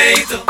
peito.